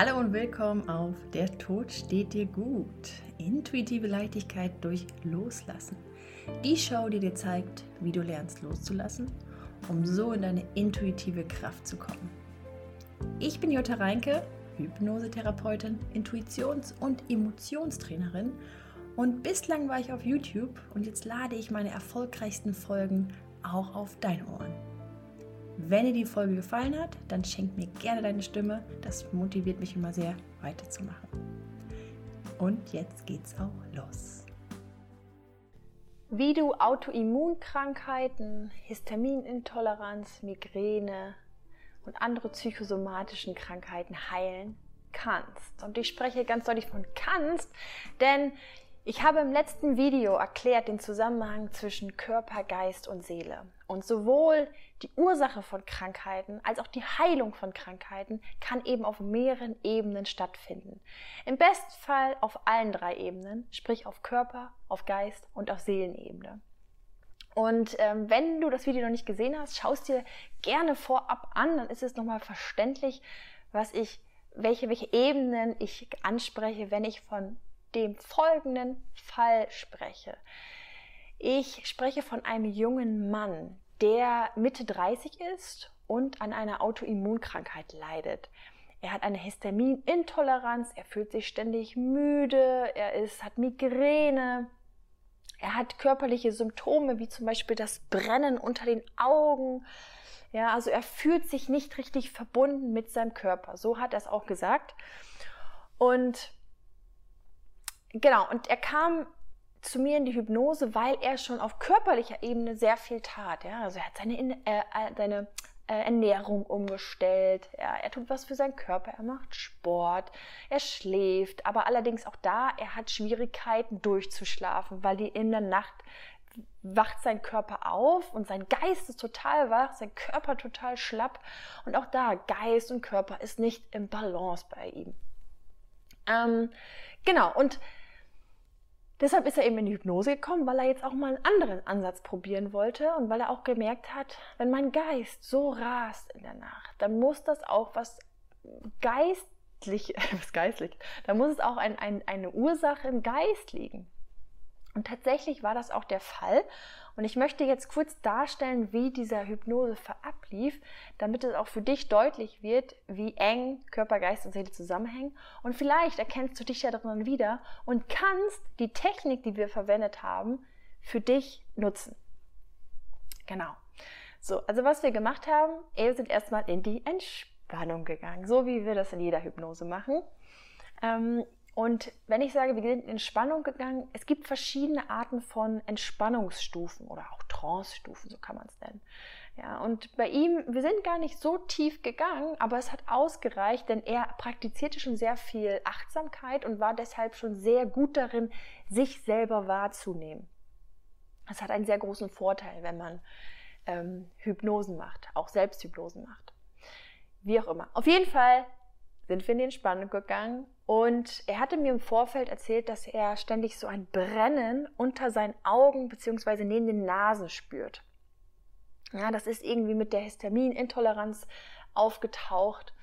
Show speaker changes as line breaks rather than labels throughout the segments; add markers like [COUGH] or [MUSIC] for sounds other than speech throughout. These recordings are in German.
Hallo und willkommen auf Der Tod steht dir gut. Intuitive Leichtigkeit durch Loslassen. Die Show, die dir zeigt, wie du lernst loszulassen, um so in deine intuitive Kraft zu kommen. Ich bin Jutta Reinke, Hypnosetherapeutin, Intuitions- und Emotionstrainerin und bislang war ich auf YouTube und jetzt lade ich meine erfolgreichsten Folgen auch auf deine Ohren. Wenn dir die Folge gefallen hat, dann schenk mir gerne deine Stimme. Das motiviert mich immer sehr, weiterzumachen. Und jetzt geht's auch los.
Wie du Autoimmunkrankheiten, Histaminintoleranz, Migräne und andere psychosomatischen Krankheiten heilen kannst. Und ich spreche ganz deutlich von kannst, denn ich habe im letzten Video erklärt den Zusammenhang zwischen Körper, Geist und Seele. Und sowohl die Ursache von Krankheiten als auch die Heilung von Krankheiten kann eben auf mehreren Ebenen stattfinden. Im besten Fall auf allen drei Ebenen, sprich auf Körper, auf Geist und auf Seelenebene. Und ähm, wenn du das Video noch nicht gesehen hast, schaust dir gerne vorab an, dann ist es nochmal verständlich, was ich, welche, welche Ebenen ich anspreche, wenn ich von dem folgenden Fall spreche. Ich spreche von einem jungen Mann, der Mitte 30 ist und an einer Autoimmunkrankheit leidet. Er hat eine Histaminintoleranz, er fühlt sich ständig müde, er ist, hat Migräne, er hat körperliche Symptome wie zum Beispiel das Brennen unter den Augen. Ja, also er fühlt sich nicht richtig verbunden mit seinem Körper. So hat er es auch gesagt. Und Genau, und er kam zu mir in die Hypnose, weil er schon auf körperlicher Ebene sehr viel tat. Ja? Also er hat seine, äh, äh, seine äh, Ernährung umgestellt, ja? er tut was für seinen Körper, er macht Sport, er schläft, aber allerdings auch da, er hat Schwierigkeiten durchzuschlafen, weil die in der Nacht wacht sein Körper auf und sein Geist ist total wach, sein Körper total schlapp und auch da, Geist und Körper ist nicht im Balance bei ihm. Ähm, genau, und Deshalb ist er eben in die Hypnose gekommen, weil er jetzt auch mal einen anderen Ansatz probieren wollte und weil er auch gemerkt hat, wenn mein Geist so rast in der Nacht, dann muss das auch was geistlich, [LAUGHS] was geistlich, da muss es auch ein, ein, eine Ursache im Geist liegen. Und tatsächlich war das auch der Fall. Und ich möchte jetzt kurz darstellen, wie dieser Hypnose ablief, damit es auch für dich deutlich wird, wie eng Körper, Geist und Seele zusammenhängen. Und vielleicht erkennst du dich ja darin wieder und kannst die Technik, die wir verwendet haben, für dich nutzen. Genau. So, also was wir gemacht haben, wir sind erstmal in die Entspannung gegangen, so wie wir das in jeder Hypnose machen. Ähm, und wenn ich sage, wir sind in Entspannung gegangen, es gibt verschiedene Arten von Entspannungsstufen oder auch Trance-Stufen, so kann man es nennen. Ja, und bei ihm, wir sind gar nicht so tief gegangen, aber es hat ausgereicht, denn er praktizierte schon sehr viel Achtsamkeit und war deshalb schon sehr gut darin, sich selber wahrzunehmen. Das hat einen sehr großen Vorteil, wenn man ähm, Hypnosen macht, auch Selbsthypnosen macht. Wie auch immer. Auf jeden Fall sind wir in die Entspannung gegangen und er hatte mir im Vorfeld erzählt, dass er ständig so ein Brennen unter seinen Augen bzw. neben den Nasen spürt. Ja, das ist irgendwie mit der Histaminintoleranz aufgetaucht.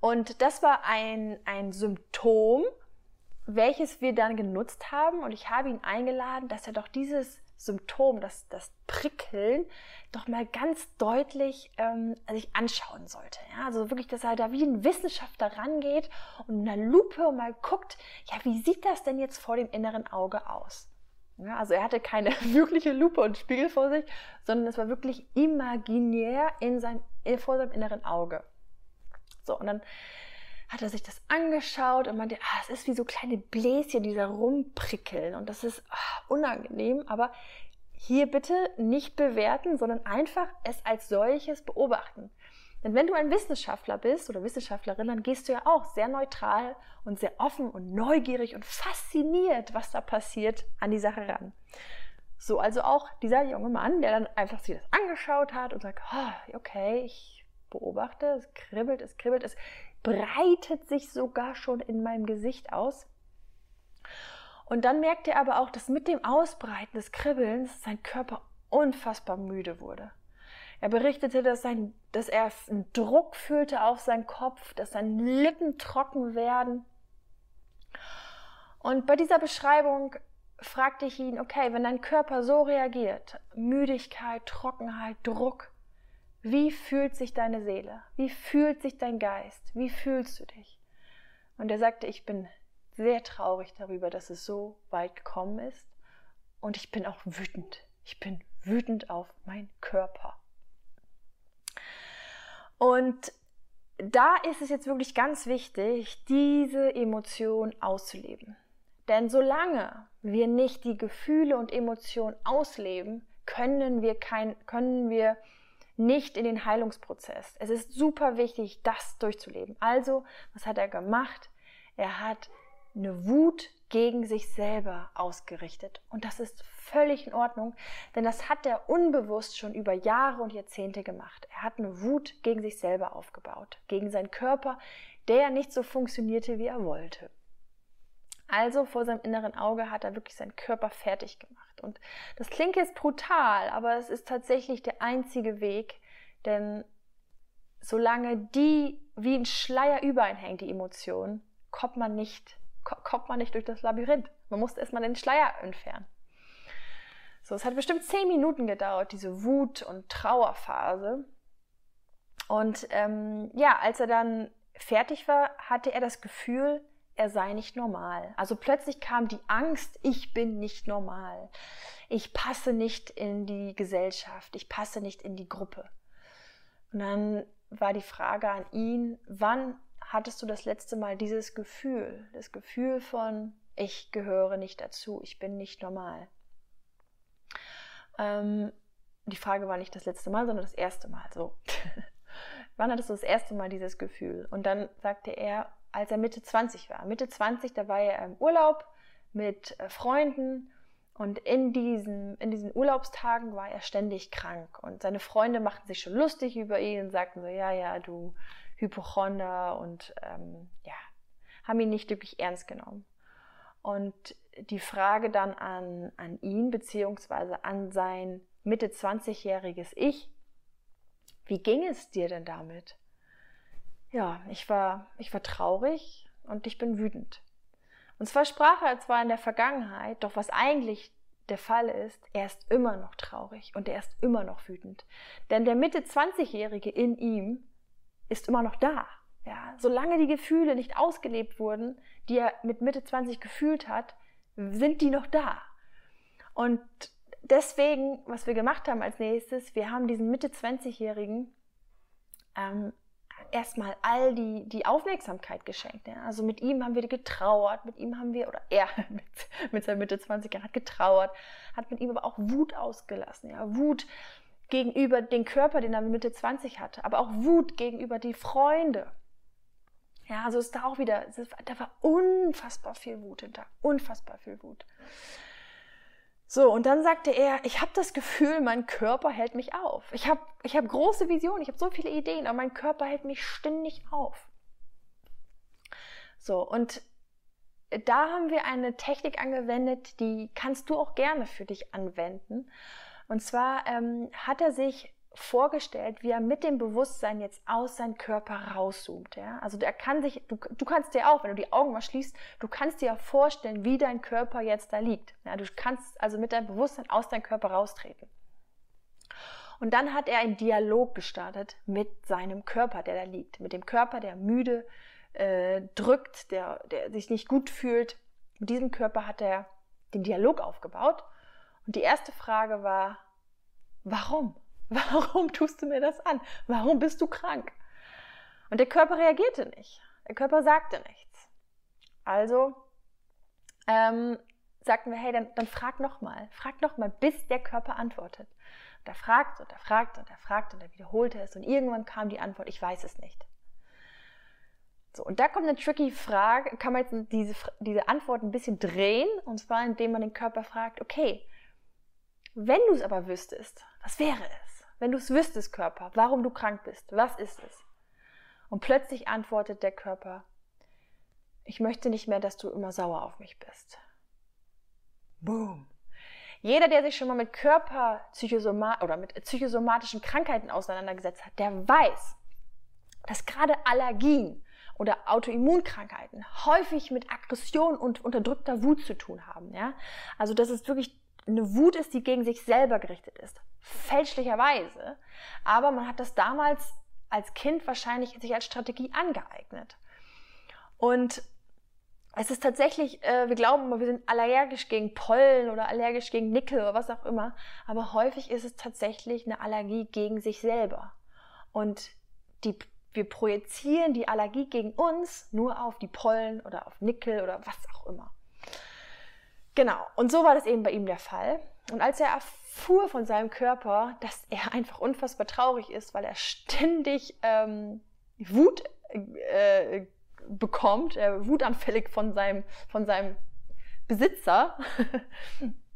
Und das war ein, ein Symptom, welches wir dann genutzt haben. Und ich habe ihn eingeladen, dass er doch dieses Symptom, das, das Prickeln, doch mal ganz deutlich ähm, sich anschauen sollte. Ja? Also wirklich, dass er da wie ein Wissenschaftler rangeht und in einer Lupe mal guckt, ja, wie sieht das denn jetzt vor dem inneren Auge aus? Ja, also er hatte keine [LAUGHS] wirkliche Lupe und Spiegel vor sich, sondern es war wirklich imaginär in seinem, vor seinem inneren Auge. So, und dann hat er sich das angeschaut und meinte, ah, es ist wie so kleine Bläschen, die da rumprickeln und das ist ah, unangenehm, aber hier bitte nicht bewerten, sondern einfach es als solches beobachten. Denn wenn du ein Wissenschaftler bist oder Wissenschaftlerin, dann gehst du ja auch sehr neutral und sehr offen und neugierig und fasziniert, was da passiert, an die Sache ran. So, also auch dieser junge Mann, der dann einfach sich das angeschaut hat und sagt, oh, okay, ich beobachte, es kribbelt, es kribbelt, es breitet sich sogar schon in meinem Gesicht aus. Und dann merkt er aber auch, dass mit dem Ausbreiten des Kribbelns sein Körper unfassbar müde wurde. Er berichtete, dass, sein, dass er einen Druck fühlte auf seinen Kopf, dass seine Lippen trocken werden. Und bei dieser Beschreibung fragte ich ihn, okay, wenn dein Körper so reagiert, Müdigkeit, Trockenheit, Druck, wie fühlt sich deine Seele? Wie fühlt sich dein Geist? Wie fühlst du dich? Und er sagte, ich bin sehr traurig darüber, dass es so weit gekommen ist. Und ich bin auch wütend. Ich bin wütend auf meinen Körper. Und da ist es jetzt wirklich ganz wichtig, diese Emotion auszuleben. Denn solange wir nicht die Gefühle und Emotionen ausleben, können wir, kein, können wir nicht in den Heilungsprozess. Es ist super wichtig, das durchzuleben. Also, was hat er gemacht? Er hat eine Wut gegen sich selber ausgerichtet. Und das ist völlig in Ordnung, denn das hat er unbewusst schon über Jahre und Jahrzehnte gemacht. Er hat eine Wut gegen sich selber aufgebaut, gegen seinen Körper, der nicht so funktionierte, wie er wollte. Also vor seinem inneren Auge hat er wirklich seinen Körper fertig gemacht. Und das klingt jetzt brutal, aber es ist tatsächlich der einzige Weg, denn solange die wie ein Schleier über einen hängt, die Emotionen, kommt man nicht, kommt man nicht durch das Labyrinth. Man muss erstmal den Schleier entfernen. So, es hat bestimmt zehn Minuten gedauert, diese Wut- und Trauerphase. Und ähm, ja, als er dann fertig war, hatte er das Gefühl, er sei nicht normal. Also plötzlich kam die Angst, ich bin nicht normal. Ich passe nicht in die Gesellschaft, ich passe nicht in die Gruppe. Und dann war die Frage an ihn, wann hattest du das letzte Mal dieses Gefühl, das Gefühl von, ich gehöre nicht dazu, ich bin nicht normal. Ähm, die Frage war nicht das letzte Mal, sondern das erste Mal. So. [LAUGHS] wann hattest du das erste Mal dieses Gefühl? Und dann sagte er, als er Mitte 20 war. Mitte 20, da war er im Urlaub mit äh, Freunden und in diesen, in diesen Urlaubstagen war er ständig krank. Und seine Freunde machten sich schon lustig über ihn und sagten so, ja, ja, du Hypochonder und ähm, ja, haben ihn nicht wirklich ernst genommen. Und die Frage dann an, an ihn, beziehungsweise an sein Mitte 20-jähriges Ich, wie ging es dir denn damit? Ja, ich war, ich war traurig und ich bin wütend. Und zwar sprach er zwar in der Vergangenheit, doch was eigentlich der Fall ist, er ist immer noch traurig und er ist immer noch wütend. Denn der Mitte 20-Jährige in ihm ist immer noch da. Ja, solange die Gefühle nicht ausgelebt wurden, die er mit Mitte 20 gefühlt hat, sind die noch da. Und deswegen, was wir gemacht haben als nächstes, wir haben diesen Mitte 20-Jährigen ähm, erstmal all die, die Aufmerksamkeit geschenkt. Ja. Also mit ihm haben wir getrauert, mit ihm haben wir, oder er [LAUGHS] mit, mit seinen Mitte 20 Jahren hat getrauert, hat mit ihm aber auch Wut ausgelassen. Ja. Wut gegenüber dem Körper, den er mit Mitte 20 hatte, aber auch Wut gegenüber die Freunde. Ja, also ist da auch wieder, da war unfassbar viel Wut hinter, unfassbar viel Wut. So, und dann sagte er, ich habe das Gefühl, mein Körper hält mich auf. Ich habe ich hab große Visionen, ich habe so viele Ideen, aber mein Körper hält mich ständig auf. So, und da haben wir eine Technik angewendet, die kannst du auch gerne für dich anwenden. Und zwar ähm, hat er sich vorgestellt, wie er mit dem Bewusstsein jetzt aus seinem Körper rauszoomt. Ja? Also er kann sich, du, du kannst dir auch, wenn du die Augen mal schließt, du kannst dir ja vorstellen, wie dein Körper jetzt da liegt. Ja? Du kannst also mit deinem Bewusstsein aus deinem Körper raustreten. Und dann hat er einen Dialog gestartet mit seinem Körper, der da liegt. Mit dem Körper, der müde äh, drückt, der, der sich nicht gut fühlt. Mit diesem Körper hat er den Dialog aufgebaut. Und die erste Frage war, warum? Warum tust du mir das an? Warum bist du krank? Und der Körper reagierte nicht. Der Körper sagte nichts. Also ähm, sagten wir, hey, dann, dann frag nochmal. Frag nochmal, bis der Körper antwortet. Und er fragt und er fragt und er fragt und er wiederholte es und irgendwann kam die Antwort, ich weiß es nicht. So, und da kommt eine tricky Frage, kann man jetzt diese, diese Antwort ein bisschen drehen, und zwar indem man den Körper fragt, okay, wenn du es aber wüsstest, was wäre es? Wenn du es wüsstest, Körper, warum du krank bist, was ist es? Und plötzlich antwortet der Körper, ich möchte nicht mehr, dass du immer sauer auf mich bist. Boom. Jeder, der sich schon mal mit Körperpsychosoma oder mit psychosomatischen Krankheiten auseinandergesetzt hat, der weiß, dass gerade Allergien oder Autoimmunkrankheiten häufig mit Aggression und unterdrückter Wut zu tun haben. Ja? Also dass es wirklich eine Wut ist, die gegen sich selber gerichtet ist. Fälschlicherweise. Aber man hat das damals als Kind wahrscheinlich sich als Strategie angeeignet. Und es ist tatsächlich, äh, wir glauben immer, wir sind allergisch gegen Pollen oder allergisch gegen Nickel oder was auch immer. Aber häufig ist es tatsächlich eine Allergie gegen sich selber. Und die wir projizieren die Allergie gegen uns nur auf die Pollen oder auf Nickel oder was auch immer. Genau, und so war das eben bei ihm der Fall. Und als er erfuhr von seinem Körper, dass er [LAUGHS] einfach unfassbar traurig ist, weil er ständig ähm, Wut äh, bekommt, äh, wutanfällig von seinem, von seinem Besitzer,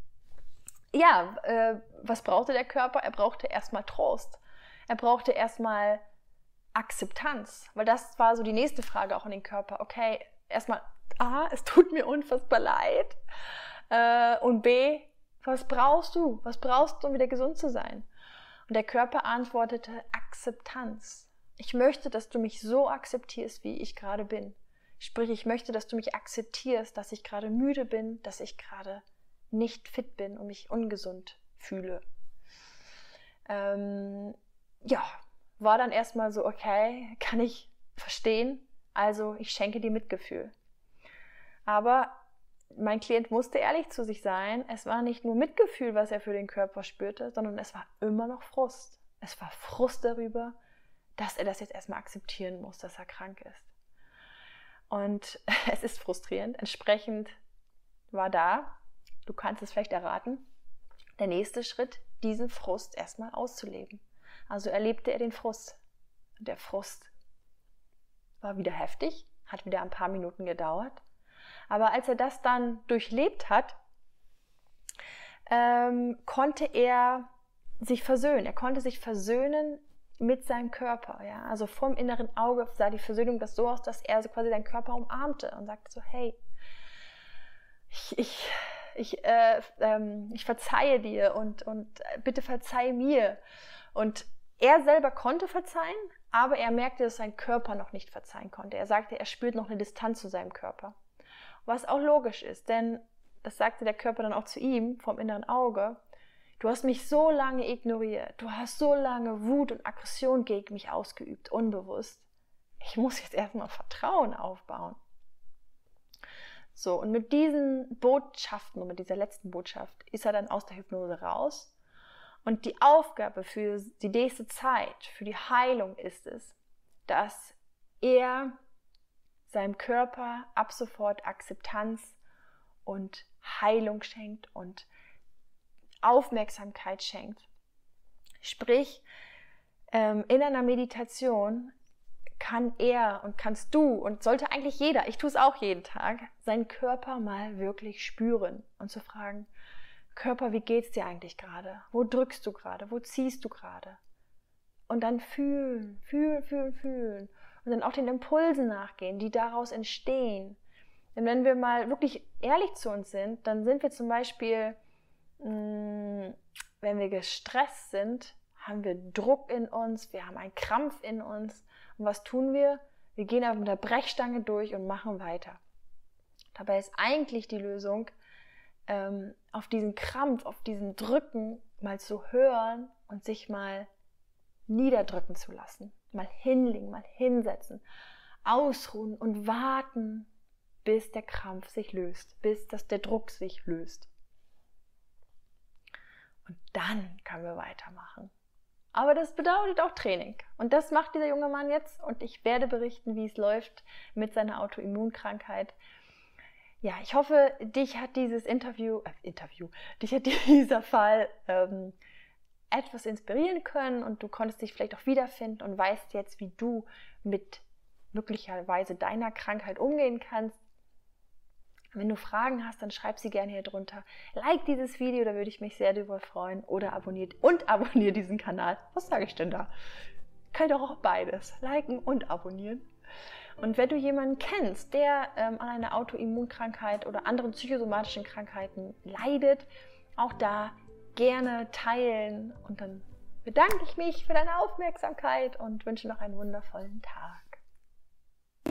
[LAUGHS] ja, äh, was brauchte der Körper? Er brauchte erstmal Trost. Er brauchte erstmal Akzeptanz, weil das war so die nächste Frage auch an den Körper. Okay, erstmal, A, es tut mir unfassbar leid. Äh, und B, was brauchst du? Was brauchst du, um wieder gesund zu sein? Und der Körper antwortete Akzeptanz. Ich möchte, dass du mich so akzeptierst, wie ich gerade bin. Sprich, ich möchte, dass du mich akzeptierst, dass ich gerade müde bin, dass ich gerade nicht fit bin und mich ungesund fühle. Ähm, ja, war dann erstmal so, okay, kann ich verstehen, also ich schenke dir Mitgefühl. Aber mein Klient musste ehrlich zu sich sein. Es war nicht nur Mitgefühl, was er für den Körper spürte, sondern es war immer noch Frust. Es war Frust darüber, dass er das jetzt erstmal akzeptieren muss, dass er krank ist. Und [LAUGHS] es ist frustrierend. Entsprechend war da, du kannst es vielleicht erraten, der nächste Schritt, diesen Frust erstmal auszuleben. Also erlebte er den Frust. Der Frust war wieder heftig, hat wieder ein paar Minuten gedauert. Aber als er das dann durchlebt hat, ähm, konnte er sich versöhnen. Er konnte sich versöhnen mit seinem Körper. Ja? Also vom inneren Auge sah die Versöhnung das so aus, dass er so quasi seinen Körper umarmte und sagte so, hey, ich, ich, ich, äh, ähm, ich verzeihe dir und, und bitte verzeih mir. Und er selber konnte verzeihen, aber er merkte, dass sein Körper noch nicht verzeihen konnte. Er sagte, er spürt noch eine Distanz zu seinem Körper. Was auch logisch ist, denn das sagte der Körper dann auch zu ihm vom inneren Auge. Du hast mich so lange ignoriert. Du hast so lange Wut und Aggression gegen mich ausgeübt, unbewusst. Ich muss jetzt erstmal Vertrauen aufbauen. So, und mit diesen Botschaften und mit dieser letzten Botschaft ist er dann aus der Hypnose raus und die Aufgabe für die nächste Zeit, für die Heilung ist es, dass er seinem Körper ab sofort Akzeptanz und Heilung schenkt und Aufmerksamkeit schenkt. Sprich, ähm, in einer Meditation kann er und kannst du und sollte eigentlich jeder, ich tue es auch jeden Tag, seinen Körper mal wirklich spüren und zu fragen, Körper, wie geht's dir eigentlich gerade? Wo drückst du gerade? Wo ziehst du gerade? Und dann fühlen, fühlen, fühlen, fühlen. Und dann auch den Impulsen nachgehen, die daraus entstehen. Denn wenn wir mal wirklich ehrlich zu uns sind, dann sind wir zum Beispiel, mm, wenn wir gestresst sind, haben wir Druck in uns, wir haben einen Krampf in uns. Und was tun wir? Wir gehen auf der Brechstange durch und machen weiter. Dabei ist eigentlich die Lösung, ähm, auf diesen Krampf, auf diesen Drücken mal zu hören und sich mal niederdrücken zu lassen. Mal hinlegen, mal hinsetzen, ausruhen und warten, bis der Krampf sich löst, bis das, der Druck sich löst. Und dann können wir weitermachen. Aber das bedeutet auch Training. Und das macht dieser junge Mann jetzt. Und ich werde berichten, wie es läuft mit seiner Autoimmunkrankheit. Ja, ich hoffe, dich hat dieses Interview, äh, Interview, dich hat [LAUGHS] dieser Fall ähm, etwas inspirieren können und du konntest dich vielleicht auch wiederfinden und weißt jetzt, wie du mit möglicherweise deiner Krankheit umgehen kannst. Wenn du Fragen hast, dann schreib sie gerne hier drunter. Like dieses Video, da würde ich mich sehr darüber freuen. Oder abonniert und [LAUGHS] abonniert diesen Kanal. Was sage ich denn da? Kann doch auch beides. Liken und abonnieren. Und wenn du jemanden kennst, der ähm, an einer Autoimmunkrankheit oder anderen psychosomatischen Krankheiten leidet, auch da gerne teilen und dann bedanke ich mich für deine Aufmerksamkeit und wünsche noch einen wundervollen Tag.